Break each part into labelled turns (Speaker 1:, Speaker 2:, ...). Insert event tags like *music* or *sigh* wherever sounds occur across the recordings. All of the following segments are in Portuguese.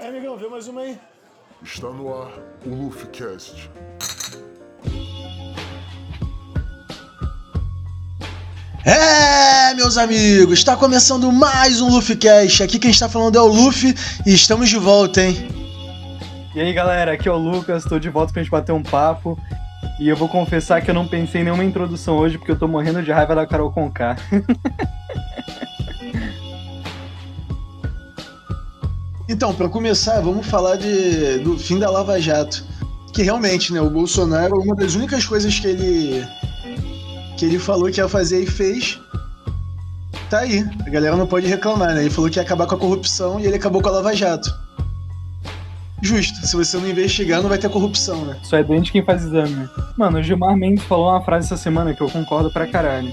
Speaker 1: É, amigão, vê mais uma aí.
Speaker 2: Está no ar o LuffyCast.
Speaker 3: É, meus amigos, está começando mais um LuffyCast. Aqui quem está falando é o Luffy e estamos de volta, hein?
Speaker 4: E aí galera, aqui é o Lucas, tô de volta pra gente bater um papo. E eu vou confessar que eu não pensei em nenhuma introdução hoje, porque eu tô morrendo de raiva da Carol Conká. *laughs*
Speaker 3: Então, para começar, vamos falar de, do fim da Lava Jato. Que realmente, né, o Bolsonaro, uma das únicas coisas que ele que ele falou que ia fazer e fez, tá aí. A galera não pode reclamar, né? Ele falou que ia acabar com a corrupção e ele acabou com a Lava Jato. Justo, se você não investigar, não vai ter corrupção, né?
Speaker 4: Só é doente quem faz exame. né? Mano, o Gilmar Mendes falou uma frase essa semana que eu concordo pra caralho.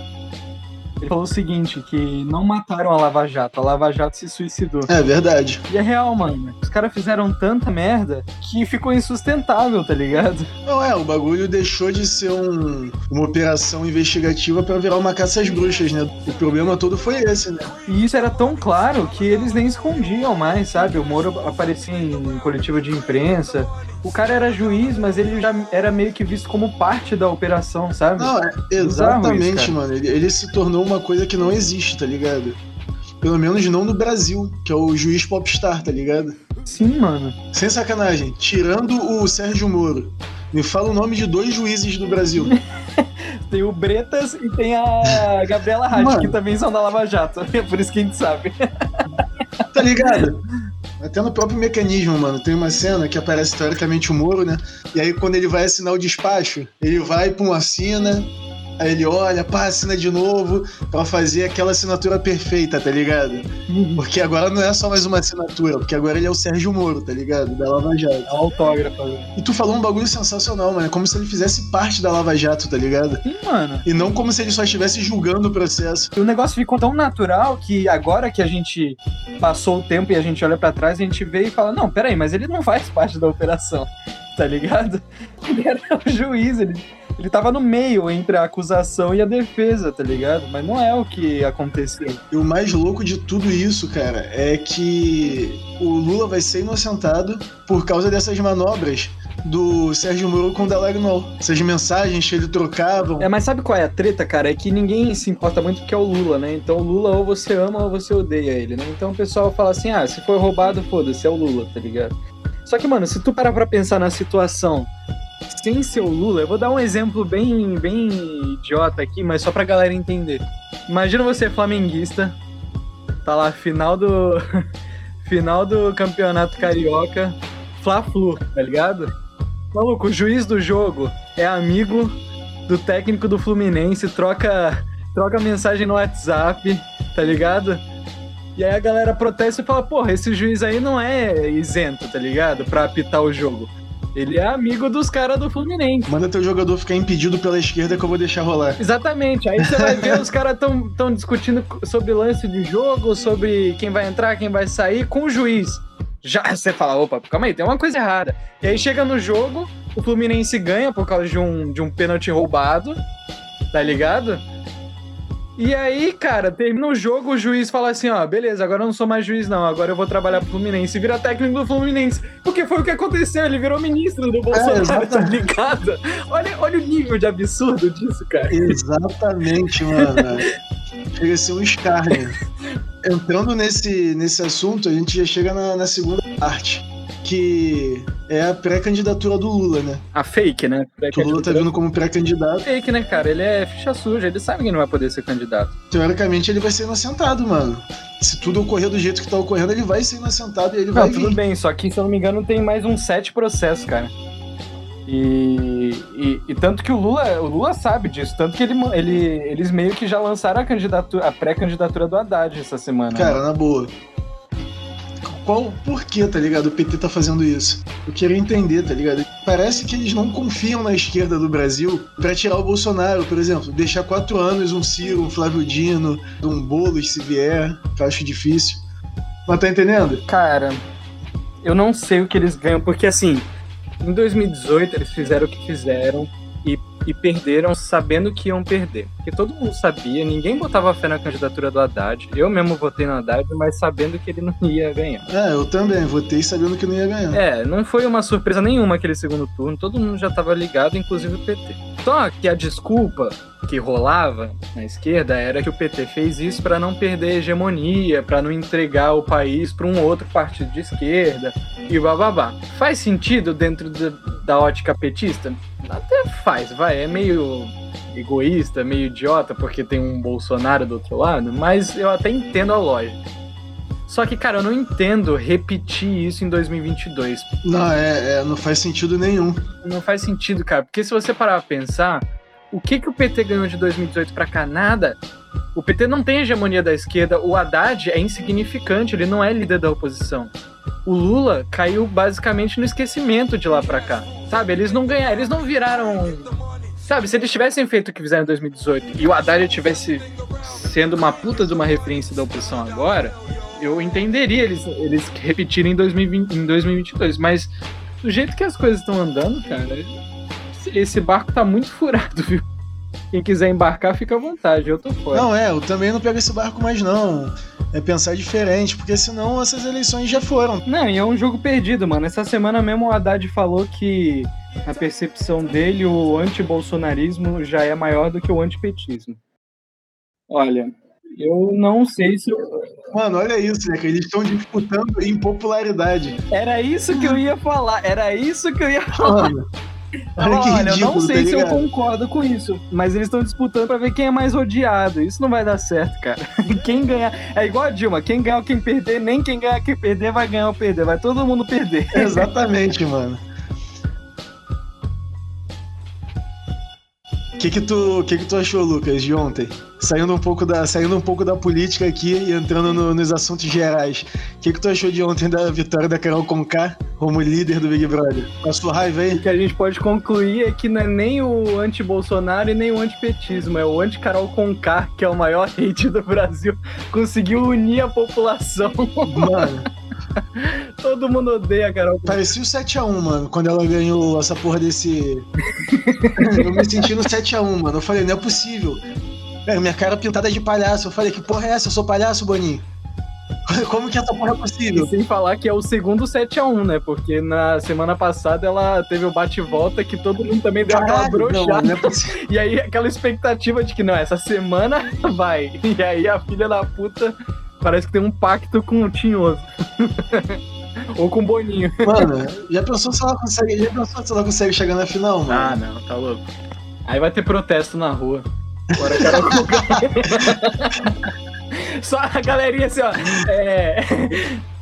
Speaker 4: Ele falou o seguinte, que não mataram a Lava Jato, a Lava Jato se suicidou.
Speaker 3: É verdade.
Speaker 4: E é real, mano. Os caras fizeram tanta merda que ficou insustentável, tá ligado?
Speaker 3: Não é, o bagulho deixou de ser um- uma operação investigativa pra virar uma caça às bruxas, né? O problema todo foi esse, né?
Speaker 4: E isso era tão claro que eles nem escondiam mais, sabe? O Moro aparecia em coletiva de imprensa. O cara era juiz, mas ele já era meio que visto como parte da operação, sabe?
Speaker 3: Não, é exatamente,
Speaker 4: isso,
Speaker 3: mano. Ele, ele se tornou uma coisa que não existe, tá ligado? Pelo menos não no Brasil, que é o juiz popstar, tá ligado?
Speaker 4: Sim, mano.
Speaker 3: Sem sacanagem, tirando o Sérgio Moro, me fala o nome de dois juízes do Brasil. *laughs*
Speaker 4: Tem o Bretas e tem a Gabriela
Speaker 3: Mano.
Speaker 4: que também são da Lava Jato. *laughs* É por isso que a gente sabe.
Speaker 3: tá ligado? *laughs* Até no próprio mecanismo, mano. Tem uma cena que aparece teoricamente o Moro, né? E aí quando ele vai assinar o despacho, ele vai pra uma assina, aí ele olha, pá, assina de novo, pra fazer aquela assinatura perfeita, tá ligado? Porque agora não é só mais uma assinatura, porque agora ele é o Sérgio Moro, tá ligado? Da Lava Jato.
Speaker 4: É autógrafo. velho.
Speaker 3: E tu falou um bagulho sensacional, mano. É como se ele fizesse parte da Lava Jato, tá ligado?
Speaker 4: Sim, mano.
Speaker 3: E não como se ele só estivesse julgando o processo.
Speaker 4: O negócio ficou tão natural que agora que a gente passou o tempo e a gente olha pra trás, a gente vê e fala: Não, peraí, mas ele não faz parte da operação, *laughs* tá ligado? *laughs* Ele era o juiz, ele, ele tava no meio entre a acusação e a defesa, tá ligado? Mas não é o que aconteceu.
Speaker 3: E o mais louco de tudo isso, cara, é que o Lula vai ser inocentado por causa dessas manobras do Sérgio Moro com o Dallagnol. Essas mensagens que ele trocavam.
Speaker 4: É, mas sabe qual é a treta, cara? É que ninguém se importa muito porque é o Lula, né? Então o Lula ou você ama ou você odeia ele, né? Então o pessoal fala assim: ah, se foi roubado, foda-se, é o Lula, tá ligado? Só que, mano, se tu parar pra pensar na situação sem ser o Lula, eu vou dar um exemplo bem, bem idiota aqui, mas só pra galera entender. Imagina você flamenguista, tá lá, final do. *laughs* final do campeonato carioca, Fla-Flu, tá ligado? Maluco, o juiz do jogo é amigo do técnico do Fluminense, troca, troca mensagem no WhatsApp, tá ligado? E aí a galera protesta e fala, porra, esse juiz aí não é isento, tá ligado? Pra apitar o jogo. Ele é amigo dos caras do Fluminense.
Speaker 3: Manda teu jogador ficar impedido pela esquerda que eu vou deixar rolar.
Speaker 4: Exatamente. Aí você vai ver os caras tão, tão discutindo sobre lance de jogo, sobre quem vai entrar, quem vai sair, com o juiz. Já você fala, opa, calma aí, tem uma coisa errada. E aí chega no jogo, o Fluminense ganha por causa de um, de um pênalti roubado, tá ligado? E aí, cara, termina o jogo, o juiz fala assim, ó, beleza, agora eu não sou mais juiz não, agora eu vou trabalhar pro Fluminense. E vira técnico do Fluminense. Porque foi o que aconteceu, ele virou ministro do Bolsonaro, tá
Speaker 3: exatamente.
Speaker 4: ligado? Olha, olha o nível de absurdo disso, cara.
Speaker 3: Exatamente, mano. Chega a ser um escárnio. Entrando nesse, nesse assunto, a gente já chega na, na segunda parte, que é a pré-candidatura do Lula, né?
Speaker 4: A fake, né?
Speaker 3: Que o Lula tá vindo como pré-candidato.
Speaker 4: fake, né, cara? Ele é ficha suja, ele sabe que não vai poder ser candidato.
Speaker 3: Teoricamente, ele vai ser inocentado, mano. Se tudo ocorrer do jeito que tá ocorrendo, ele vai ser inocentado e ele vai
Speaker 4: Não, tudo
Speaker 3: vir.
Speaker 4: bem, só que se eu não me engano tem mais uns sete processos, cara. E, e, e tanto que o Lula, o Lula sabe disso, tanto que ele, ele, eles meio que já lançaram a candidatura, a pré-candidatura do Haddad essa semana. né?
Speaker 3: Cara, na boa. Qual por que, tá ligado? O PT tá fazendo isso? Eu queria entender, tá ligado? Parece que eles não confiam na esquerda do Brasil pra tirar o Bolsonaro, por exemplo. Deixar quatro anos um Ciro, um Flávio Dino, um Boulos, se vier, que eu acho difícil. Mas tá entendendo?
Speaker 4: Cara, eu não sei o que eles ganham, porque assim, em 2018 eles fizeram o que fizeram e perderam sabendo que iam perder. Porque todo mundo sabia, ninguém botava fé na candidatura do Haddad. Eu mesmo votei no Haddad, mas sabendo que ele não *laughs* ia ganhar.
Speaker 3: É, eu também, votei sabendo que não ia ganhar.
Speaker 4: É, não foi uma surpresa nenhuma aquele segundo turno, todo mundo já estava ligado, inclusive o PT. Só que a desculpa que rolava na esquerda era que o PT fez isso para não perder a hegemonia, para não entregar o país para um outro partido de esquerda e bababá. Faz sentido dentro da ótica petista? Até faz, vai. É meio egoísta, meio idiota, porque tem um Bolsonaro do outro lado, mas eu até entendo a lógica. Só que, cara, eu não entendo repetir isso em 2022.
Speaker 3: Não, é, é, não faz sentido nenhum.
Speaker 4: Não faz sentido, cara. Porque se você parar pra pensar, o que, que o PT ganhou de 2018 pra cá? Nada. O PT não tem hegemonia da esquerda. O Haddad é insignificante, ele não é líder da oposição. O Lula caiu basicamente no esquecimento de lá pra cá. Sabe? Eles não ganharam, eles não viraram. Sabe, se eles tivessem feito o que fizeram em 2018 e o Haddad tivesse sendo uma puta de uma referência da oposição agora, eu entenderia eles, eles repetirem em, 2020, em 2022. Mas do jeito que as coisas estão andando, cara, esse barco tá muito furado, viu? Quem quiser embarcar, fica à vontade, eu tô fora.
Speaker 3: Não, é, eu também não pego esse barco mais não. É pensar diferente, porque senão essas eleições já foram.
Speaker 4: Não, e é um jogo perdido, mano. Essa semana mesmo o Haddad falou que, na percepção dele, o antibolsonarismo já é maior do que o antipetismo. Olha, eu não sei se.
Speaker 3: Mano, olha isso, né? Que eles estão disputando em popularidade.
Speaker 4: Era isso que eu ia falar, era isso que eu ia falar.
Speaker 3: Mano, *laughs* olha que
Speaker 4: Olha, eu
Speaker 3: ridículo,
Speaker 4: não sei
Speaker 3: tá
Speaker 4: se eu concordo com isso, mas eles estão disputando pra ver quem é mais odiado. Isso não vai dar certo, cara. *laughs* Quem ganhar. É igual a Dilma: quem ganhar ou quem perder, nem quem ganhar quem perder vai ganhar ou perder. Vai todo mundo perder. *laughs*
Speaker 3: Exatamente, mano. Que que tu, que que tu achou, Lucas, de ontem? Saindo um pouco da, saindo um pouco da política aqui e entrando no- nos assuntos gerais. O que que tu achou de ontem da vitória da Carol Conká como líder do Big Brother? Passou raiva aí?
Speaker 4: O que a gente pode concluir é que não é nem o anti-Bolsonaro e nem o antipetismo, é o anti-Carol Conká, que é o maior hate do Brasil. *laughs* Conseguiu unir a população.
Speaker 3: Mano, *laughs*
Speaker 4: Todo mundo odeia a Carol
Speaker 3: parecia o 7x1, mano, quando ela ganhou essa porra desse. *laughs* eu me senti no 7x1, mano. Eu falei, não é possível. É, minha cara pintada de palhaço. Eu falei, que porra é essa? Eu sou palhaço, Boninho? *laughs* Como que essa porra é
Speaker 4: E
Speaker 3: possível?
Speaker 4: sem falar que é o segundo 7x1, né? Porque na semana passada ela teve o bate-volta que todo mundo também deu aquela
Speaker 3: Caralho, não,
Speaker 4: broxada.
Speaker 3: mano, não é.
Speaker 4: E aí aquela expectativa de que não, essa semana vai. E aí a filha da puta parece que tem um pacto com o Tinhoso. *laughs* Ou com o Boninho.
Speaker 3: Mano, já pensou se ela consegue, já pensou se ela consegue chegar na final, mano?
Speaker 4: Ah, não, tá louco. Aí vai ter protesto na rua. Bora, Carol Conká. Só a galerinha assim, ó. É,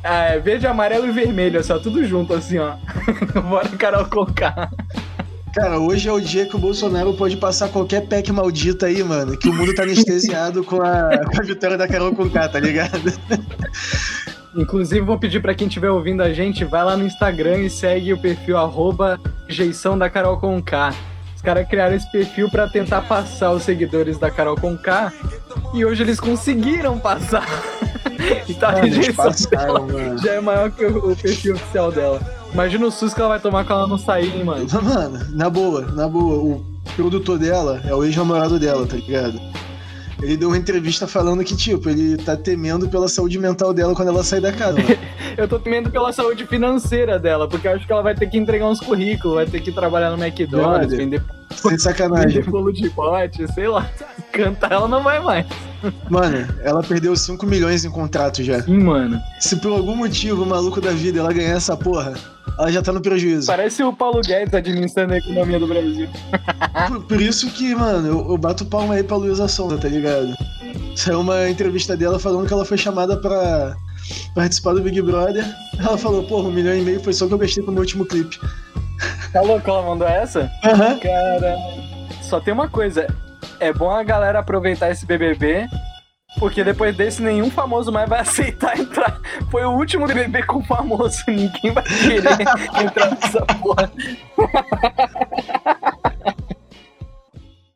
Speaker 4: *laughs* é, verde, amarelo e vermelho, assim, ó, tudo junto, assim, ó. *laughs* Bora, Carol Conká.
Speaker 3: Cara, hoje é o dia que o Bolsonaro pode passar qualquer PEC maldita aí, mano. Que o mundo tá anestesiado com a, com a vitória da Carol Conká, tá ligado?
Speaker 4: Inclusive, vou pedir pra quem estiver ouvindo a gente, vai lá no Instagram e segue o perfil arroba rejeição da Carol Conká. Os caras criaram esse perfil pra tentar passar os seguidores da Carol Conká e hoje eles conseguiram passar. *laughs* e tá a rejeição
Speaker 3: passaram,
Speaker 4: já é maior que o, o perfil oficial dela. Imagina o susto que ela vai tomar quando ela não sair, hein, mano. *laughs*
Speaker 3: Mano, na boa, na boa, o produtor dela é o ex-namorado dela, tá ligado? Ele deu uma entrevista falando que, tipo, ele tá temendo pela saúde mental dela quando ela sair da casa. *laughs*
Speaker 4: Eu tô temendo pela saúde financeira dela, porque eu acho que ela vai ter que entregar uns currículos, vai ter que trabalhar no McDonald's, vender,
Speaker 3: Sem sacanagem.
Speaker 4: vender *laughs* bolo de pote, sei lá. Cantar ela não vai mais.
Speaker 3: Mano, ela perdeu 5 milhões em contrato já.
Speaker 4: Sim, mano.
Speaker 3: Se por algum motivo, o maluco da vida, ela ganhar essa porra, ela já tá no prejuízo.
Speaker 4: Parece o Paulo Guedes administrando a economia do Brasil.
Speaker 3: Por, por isso que, mano, eu, eu bato palma aí pra Luísa Sonza, tá ligado? Saiu uma entrevista dela falando que ela foi chamada pra participar do Big Brother. Ela falou, porra, um milhão e meio foi só que eu gastei pro meu último clipe.
Speaker 4: Tá louco ela mandou essa?
Speaker 3: Aham.
Speaker 4: Cara, só tem uma coisa. É bom a galera aproveitar esse BBB, porque depois desse nenhum famoso mais vai *laughs* aceitar entrar. Foi o último BBB com famoso, *laughs* ninguém vai querer entrar nessa porra. *laughs*